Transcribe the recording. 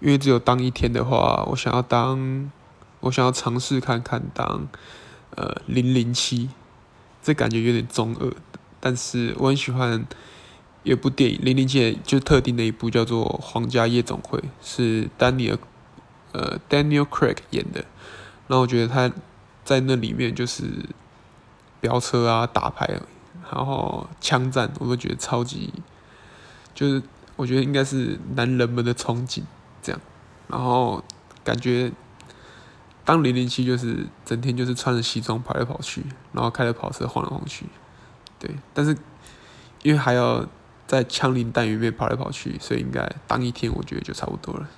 因为只有当一天的话，我想要当，我想要尝试看看当，呃，零零七，这感觉有点中二，但是我很喜欢有部电影，零零七就特定的一部叫做《皇家夜总会》，是丹尼尔，呃，Daniel Craig 演的，然后我觉得他在那里面就是飙车啊、打牌，然后枪战，我都觉得超级，就是我觉得应该是男人们的憧憬。然后感觉当零零七就是整天就是穿着西装跑来跑去，然后开着跑车晃来晃去，对。但是因为还要在枪林弹雨里面跑来跑去，所以应该当一天我觉得就差不多了。